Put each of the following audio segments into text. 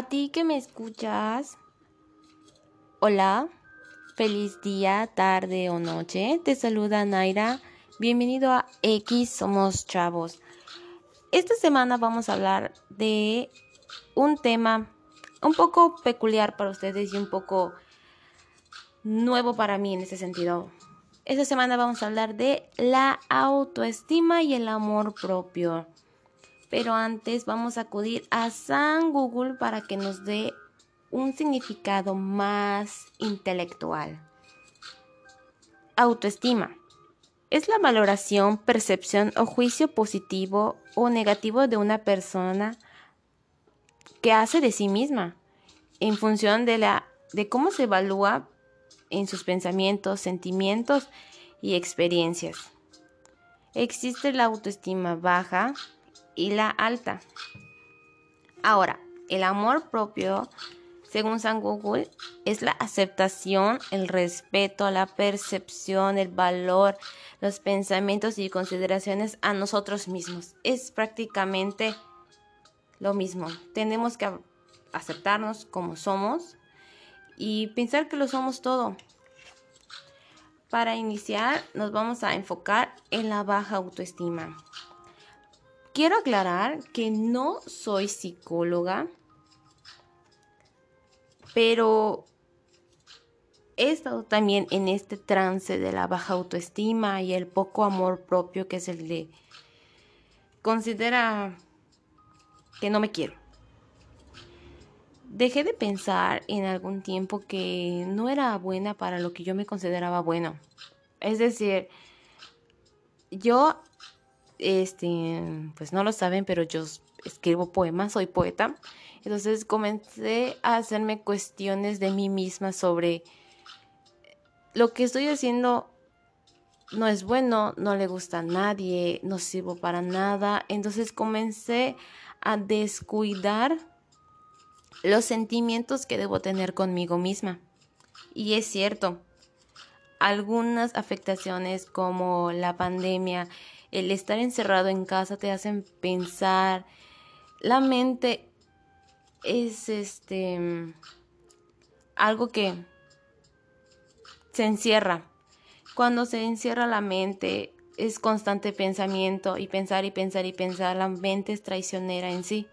A ti que me escuchas, hola, feliz día, tarde o noche. Te saluda Naira. Bienvenido a X Somos Chavos. Esta semana vamos a hablar de un tema un poco peculiar para ustedes y un poco nuevo para mí en ese sentido. Esta semana vamos a hablar de la autoestima y el amor propio. Pero antes vamos a acudir a San Google para que nos dé un significado más intelectual. Autoestima. Es la valoración, percepción o juicio positivo o negativo de una persona que hace de sí misma en función de la de cómo se evalúa en sus pensamientos, sentimientos y experiencias. Existe la autoestima baja, y la alta. Ahora, el amor propio, según San Google, es la aceptación, el respeto, la percepción, el valor, los pensamientos y consideraciones a nosotros mismos. Es prácticamente lo mismo. Tenemos que aceptarnos como somos y pensar que lo somos todo. Para iniciar, nos vamos a enfocar en la baja autoestima. Quiero aclarar que no soy psicóloga, pero he estado también en este trance de la baja autoestima y el poco amor propio que es el de considera que no me quiero. Dejé de pensar en algún tiempo que no era buena para lo que yo me consideraba bueno. Es decir, yo este, pues no lo saben, pero yo escribo poemas, soy poeta. Entonces comencé a hacerme cuestiones de mí misma sobre lo que estoy haciendo no es bueno, no le gusta a nadie, no sirvo para nada. Entonces comencé a descuidar los sentimientos que debo tener conmigo misma. Y es cierto, algunas afectaciones como la pandemia, el estar encerrado en casa te hacen pensar. La mente es este algo que se encierra. Cuando se encierra la mente es constante pensamiento y pensar y pensar y pensar. La mente es traicionera en sí.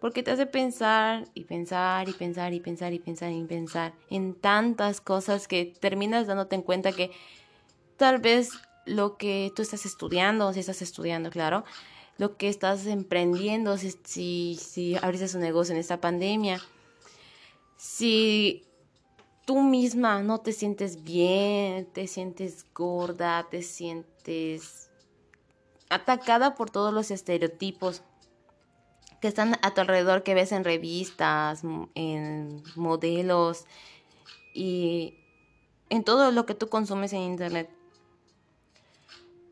Porque te hace pensar y pensar y pensar y pensar y pensar y pensar en tantas cosas que terminas dándote en cuenta que tal vez lo que tú estás estudiando, si estás estudiando, claro, lo que estás emprendiendo, si, si, abriste un negocio en esta pandemia, si tú misma no te sientes bien, te sientes gorda, te sientes atacada por todos los estereotipos que están a tu alrededor, que ves en revistas, en modelos y en todo lo que tú consumes en internet.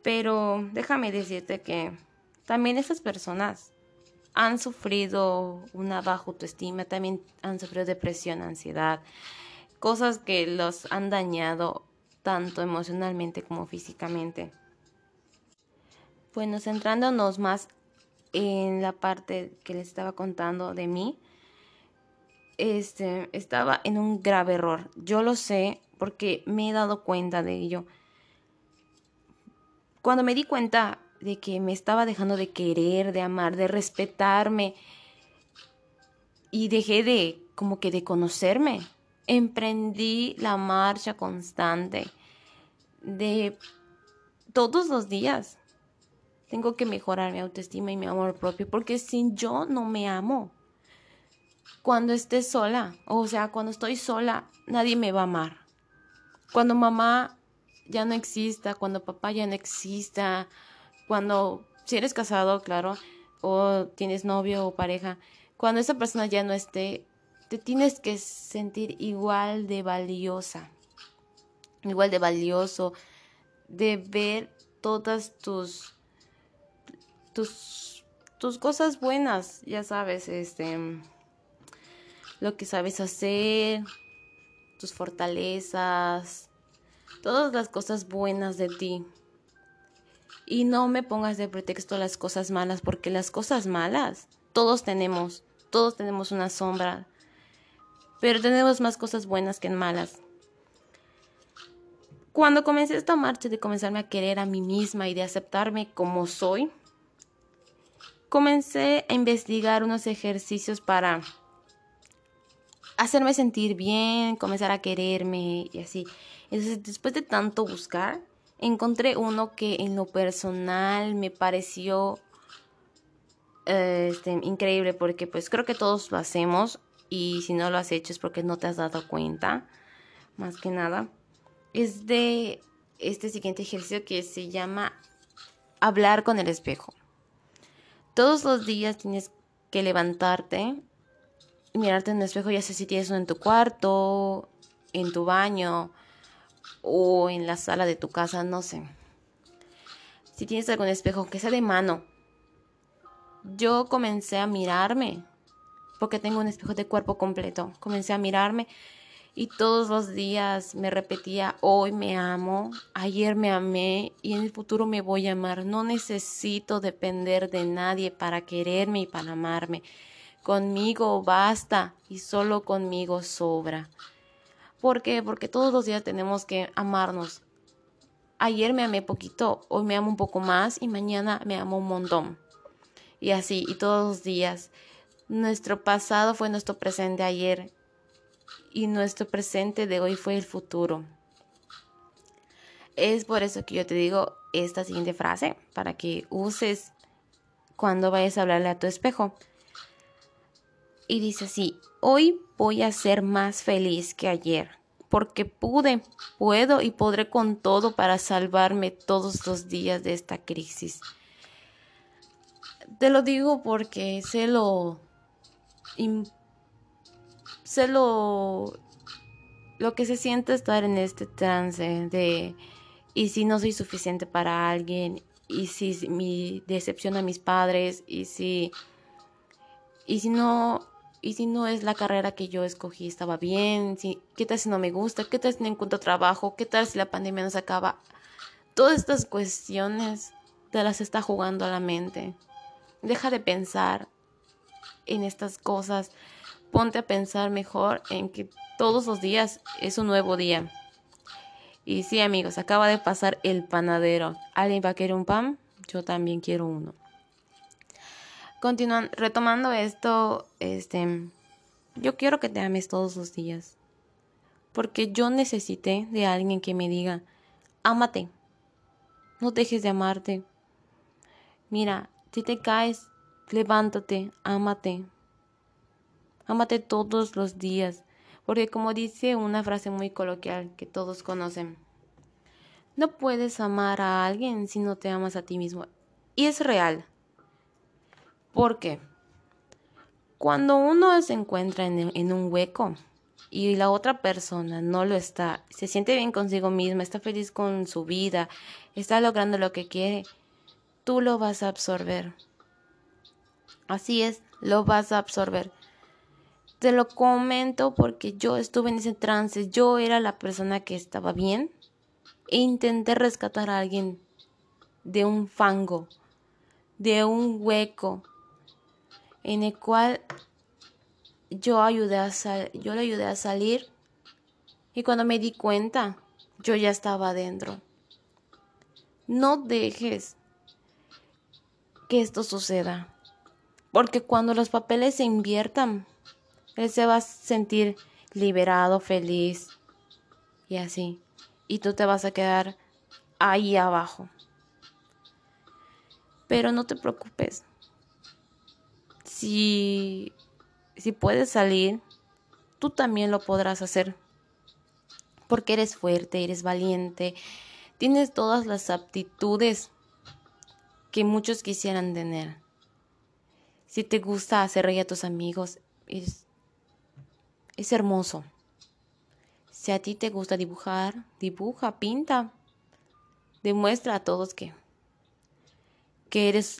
Pero déjame decirte que también esas personas han sufrido una baja autoestima, también han sufrido depresión, ansiedad, cosas que los han dañado tanto emocionalmente como físicamente. Bueno, centrándonos más en la parte que les estaba contando de mí, este, estaba en un grave error. Yo lo sé porque me he dado cuenta de ello. Cuando me di cuenta de que me estaba dejando de querer, de amar, de respetarme y dejé de como que de conocerme, emprendí la marcha constante de todos los días. Tengo que mejorar mi autoestima y mi amor propio porque sin yo no me amo. Cuando esté sola, o sea, cuando estoy sola, nadie me va a amar. Cuando mamá ya no exista, cuando papá ya no exista, cuando si eres casado, claro, o tienes novio o pareja, cuando esa persona ya no esté, te tienes que sentir igual de valiosa, igual de valioso, de ver todas tus tus tus cosas buenas, ya sabes, este lo que sabes hacer, tus fortalezas, todas las cosas buenas de ti. Y no me pongas de pretexto las cosas malas, porque las cosas malas todos tenemos. Todos tenemos una sombra, pero tenemos más cosas buenas que malas. Cuando comencé esta marcha de comenzarme a querer a mí misma y de aceptarme como soy, comencé a investigar unos ejercicios para hacerme sentir bien, comenzar a quererme y así. Entonces, después de tanto buscar, encontré uno que en lo personal me pareció este, increíble porque pues creo que todos lo hacemos y si no lo has hecho es porque no te has dado cuenta, más que nada. Es de este siguiente ejercicio que se llama hablar con el espejo. Todos los días tienes que levantarte mirarte en el espejo, ya sé si tienes uno en tu cuarto, en tu baño o en la sala de tu casa, no sé. Si tienes algún espejo, aunque sea de mano, yo comencé a mirarme, porque tengo un espejo de cuerpo completo. Comencé a mirarme y todos los días me repetía, hoy me amo, ayer me amé y en el futuro me voy a amar. No necesito depender de nadie para quererme y para amarme. Conmigo basta y solo conmigo sobra. ¿Por qué? Porque todos los días tenemos que amarnos. Ayer me amé poquito, hoy me amo un poco más y mañana me amo un montón. Y así, y todos los días. Nuestro pasado fue nuestro presente ayer y nuestro presente de hoy fue el futuro. Es por eso que yo te digo esta siguiente frase para que uses cuando vayas a hablarle a tu espejo. Y dice así, hoy voy a ser más feliz que ayer, porque pude, puedo y podré con todo para salvarme todos los días de esta crisis. Te lo digo porque sé lo sé lo, lo que se siente estar en este trance de y si no soy suficiente para alguien y si mi decepción a mis padres y si y si no y si no es la carrera que yo escogí estaba bien si, qué tal si no me gusta qué tal si no encuentro trabajo qué tal si la pandemia no se acaba todas estas cuestiones te las está jugando a la mente deja de pensar en estas cosas ponte a pensar mejor en que todos los días es un nuevo día. Y sí, amigos, acaba de pasar el panadero. ¿Alguien va a querer un pan? Yo también quiero uno. Continuando, retomando esto, este, yo quiero que te ames todos los días. Porque yo necesité de alguien que me diga, ámate. No dejes de amarte. Mira, si te caes, levántate, ámate. Ámate todos los días, porque como dice una frase muy coloquial que todos conocen, no puedes amar a alguien si no te amas a ti mismo. Y es real. ¿Por qué? Cuando uno se encuentra en, en un hueco y la otra persona no lo está, se siente bien consigo misma, está feliz con su vida, está logrando lo que quiere, tú lo vas a absorber. Así es, lo vas a absorber. Te lo comento porque yo estuve en ese trance, yo era la persona que estaba bien e intenté rescatar a alguien de un fango, de un hueco en el cual yo ayudé a yo le ayudé a salir y cuando me di cuenta yo ya estaba adentro. No dejes que esto suceda, porque cuando los papeles se inviertan él se va a sentir liberado, feliz y así. Y tú te vas a quedar ahí abajo. Pero no te preocupes. Si, puedes salir, tú también lo podrás hacer. Porque eres fuerte, eres valiente, tienes todas las aptitudes que muchos quisieran tener. Si te gusta hacer reír a tus amigos, es es hermoso. Si a ti te gusta dibujar, dibuja, pinta. Demuestra a todos que, que eres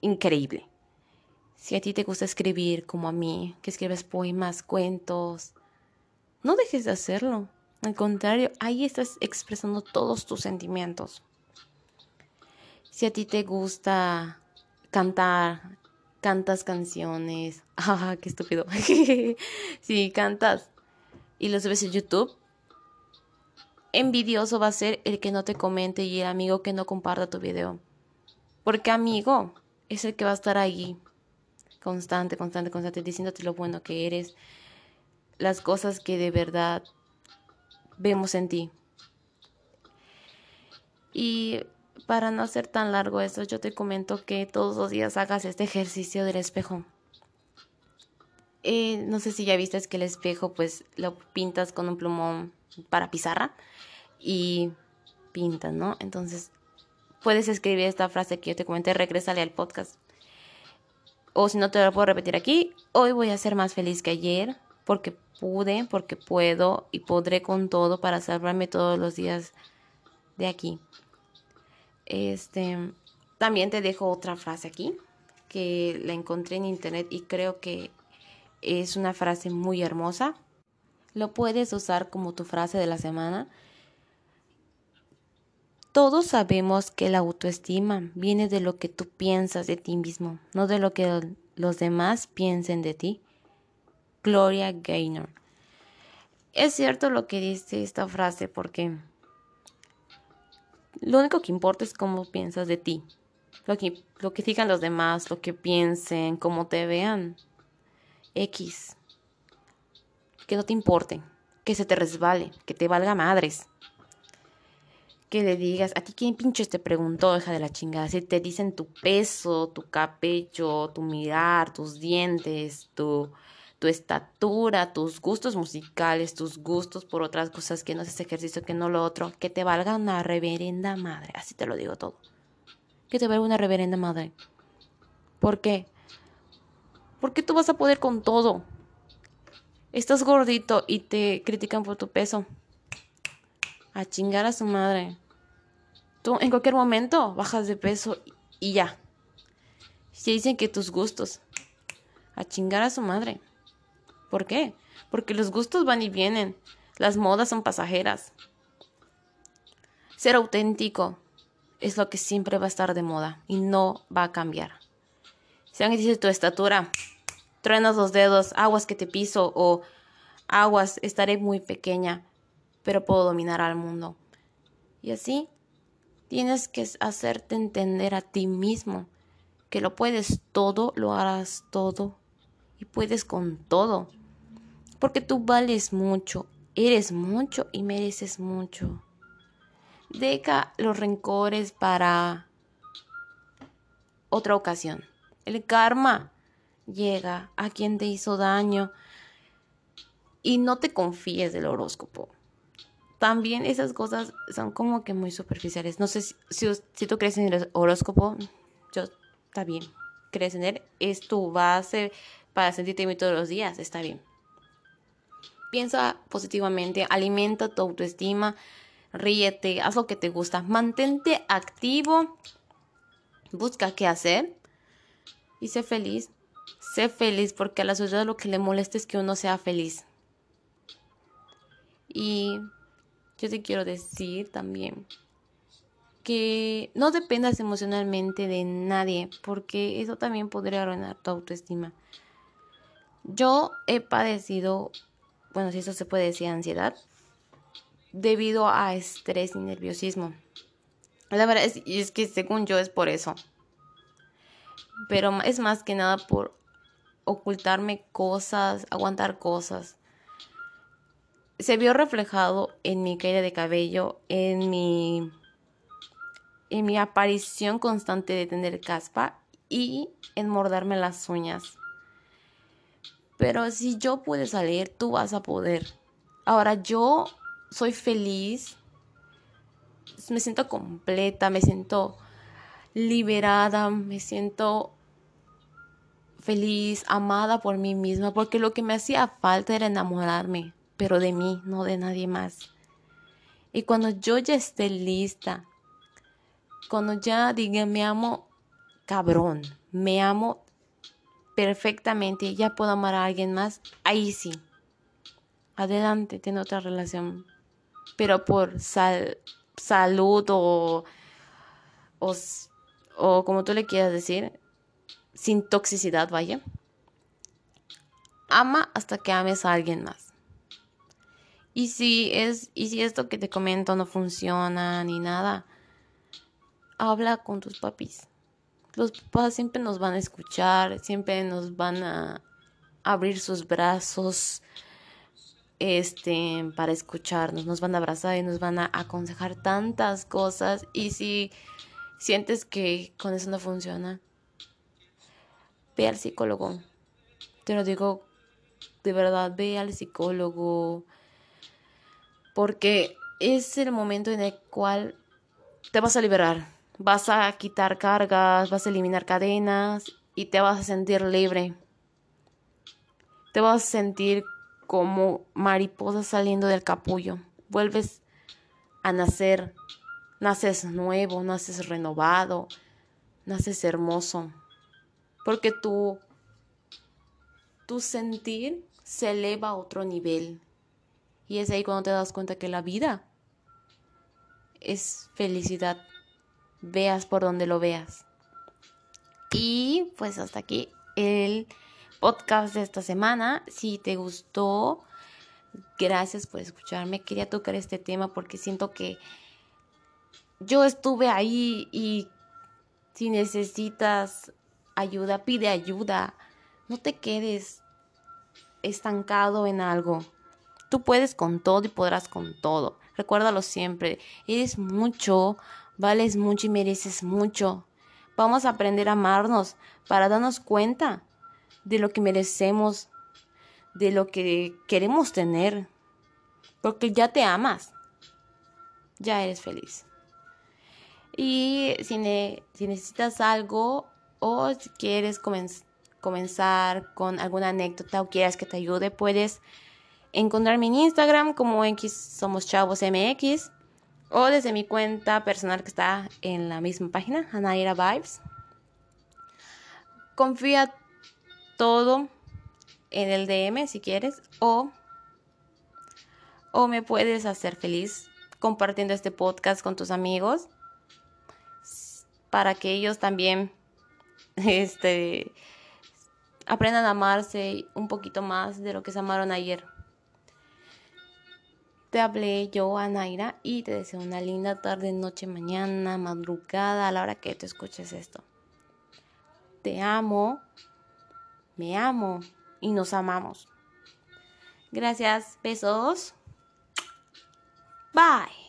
increíble. Si a ti te gusta escribir como a mí, que escribes poemas, cuentos, no dejes de hacerlo. Al contrario, ahí estás expresando todos tus sentimientos. Si a ti te gusta cantar, cantas canciones. Ah, qué estúpido. sí, cantas y lo subes a YouTube. Envidioso va a ser el que no te comente y el amigo que no comparta tu video. Porque amigo es el que va a estar ahí constante, constante, constante, diciéndote lo bueno que eres, las cosas que de verdad vemos en ti. Y para no hacer tan largo esto, yo te comento que todos los días hagas este ejercicio del espejo. Eh, no sé si ya viste que el espejo pues lo pintas con un plumón para pizarra y pintas, ¿no? Entonces puedes escribir esta frase que yo te comenté, regrésale al podcast. O si no te lo puedo repetir aquí, hoy voy a ser más feliz que ayer porque pude, porque puedo y podré con todo para salvarme todos los días de aquí. Este, también te dejo otra frase aquí que la encontré en internet y creo que es una frase muy hermosa. Lo puedes usar como tu frase de la semana. Todos sabemos que la autoestima viene de lo que tú piensas de ti mismo, no de lo que los demás piensen de ti. Gloria Gaynor. Es cierto lo que dice esta frase porque lo único que importa es cómo piensas de ti. Lo que, digan los demás, lo que piensen, cómo te vean. X. Que no te importe. Que se te resbale. Que te valga madres. Que le digas, a ti quién pinches te preguntó, hija de la chingada. Si te dicen tu peso, tu cabello, tu mirar, tus dientes, tu tu estatura, tus gustos musicales, tus gustos por otras cosas que no es ese ejercicio, que no lo otro, que te valga una reverenda madre, así te lo digo todo. Que te valga una reverenda madre. ¿Por qué? Porque tú vas a poder con todo. Estás gordito y te critican por tu peso. A chingar a su madre. Tú en cualquier momento bajas de peso y ya. Si dicen que tus gustos. A chingar a su madre. ¿Por qué? Porque los gustos van y vienen. Las modas son pasajeras. Ser auténtico es lo que siempre va a estar de moda y no va a cambiar. Si alguien dice tu estatura, truenas los dedos, aguas que te piso o aguas, estaré muy pequeña, pero puedo dominar al mundo. Y así tienes que hacerte entender a ti mismo que lo puedes todo, lo harás todo y puedes con todo. Porque tú vales mucho, eres mucho y mereces mucho. Deja los rencores para otra ocasión. El karma llega a quien te hizo daño y no te confíes del horóscopo. También esas cosas son como que muy superficiales. No sé si, tú crees en el horóscopo, yo está bien. Crees en él, es tu base para sentirte bien todos los días, está bien. Piensa positivamente, alimenta tu autoestima, ríete, haz lo que te gusta, mantente activo, busca qué hacer y sé feliz. Sé feliz porque a la sociedad lo que le molesta es que uno sea feliz. Y yo te quiero decir también que no dependas emocionalmente de nadie, porque eso también podría arruinar tu autoestima. Yo he padecido, bueno, si eso se puede decir, ansiedad, debido a estrés y nerviosismo. La verdad es, es que según yo es por eso. Pero es más que nada por ocultarme cosas, aguantar cosas. Se vio reflejado en mi caída de cabello, en mi en mi aparición constante de tener caspa y en morderme las uñas. Pero si yo puedo salir, tú vas a poder. Ahora yo soy feliz, me siento completa, me siento liberada, me siento feliz, amada por mí misma, porque lo que me hacía falta era enamorarme, pero de mí, no de nadie más. Y cuando yo ya esté lista, cuando ya diga me amo cabrón, me amo perfectamente, ya puedo amar a alguien más, ahí sí. Adelante, tiene otra relación. Pero por salud o, o, como tú le quieras decir, sin toxicidad, vaya. Ama hasta que ames a alguien más. Y si es y si esto que te comento no funciona ni nada, habla con tus papis. Los papás siempre nos van a escuchar, siempre nos van a abrir sus brazos este para escucharnos, nos van a abrazar y nos van a aconsejar tantas cosas y si sientes que con eso no funciona, ve al psicólogo. Te lo digo de verdad, ve al psicólogo porque es el momento en el cual te vas a liberar, vas a quitar cargas, vas a eliminar cadenas y te vas a sentir libre. Te vas a sentir como mariposa saliendo del capullo. Vuelves a nacer, naces nuevo, naces renovado, naces hermoso. Porque tu, tu sentir se eleva a otro nivel. Y es ahí cuando te das cuenta que la vida es felicidad. Veas por donde lo veas. Y pues hasta aquí el podcast de esta semana. Si te gustó, gracias por escucharme. Quería tocar este tema porque siento que yo estuve ahí y si necesitas ayuda, pide ayuda. No te quedes estancado en algo. Tú puedes con todo y podrás con todo. Recuérdalo siempre. Eres mucho, vales mucho y mereces mucho. Vamos a aprender a amarnos para darnos cuenta de lo que merecemos, de lo que queremos tener. Porque ya te amas. Ya eres feliz. Y si, necesitas algo o si quieres comenzar con alguna anécdota o quieras que te ayude, puedes encontrarme en Instagram como X Somos Chavos MX o desde mi cuenta personal que está en la misma página, Anaira Vibes. Confía todo en el DM si quieres o, o me puedes hacer feliz compartiendo este podcast con tus amigos para que ellos también este, aprendan a amarse un poquito más de lo que se amaron ayer. Te hablé yo, Anaira, y te deseo una linda tarde, noche, mañana, madrugada, a la hora que te escuches esto. Te amo, me amo y nos amamos. Gracias, besos. Bye.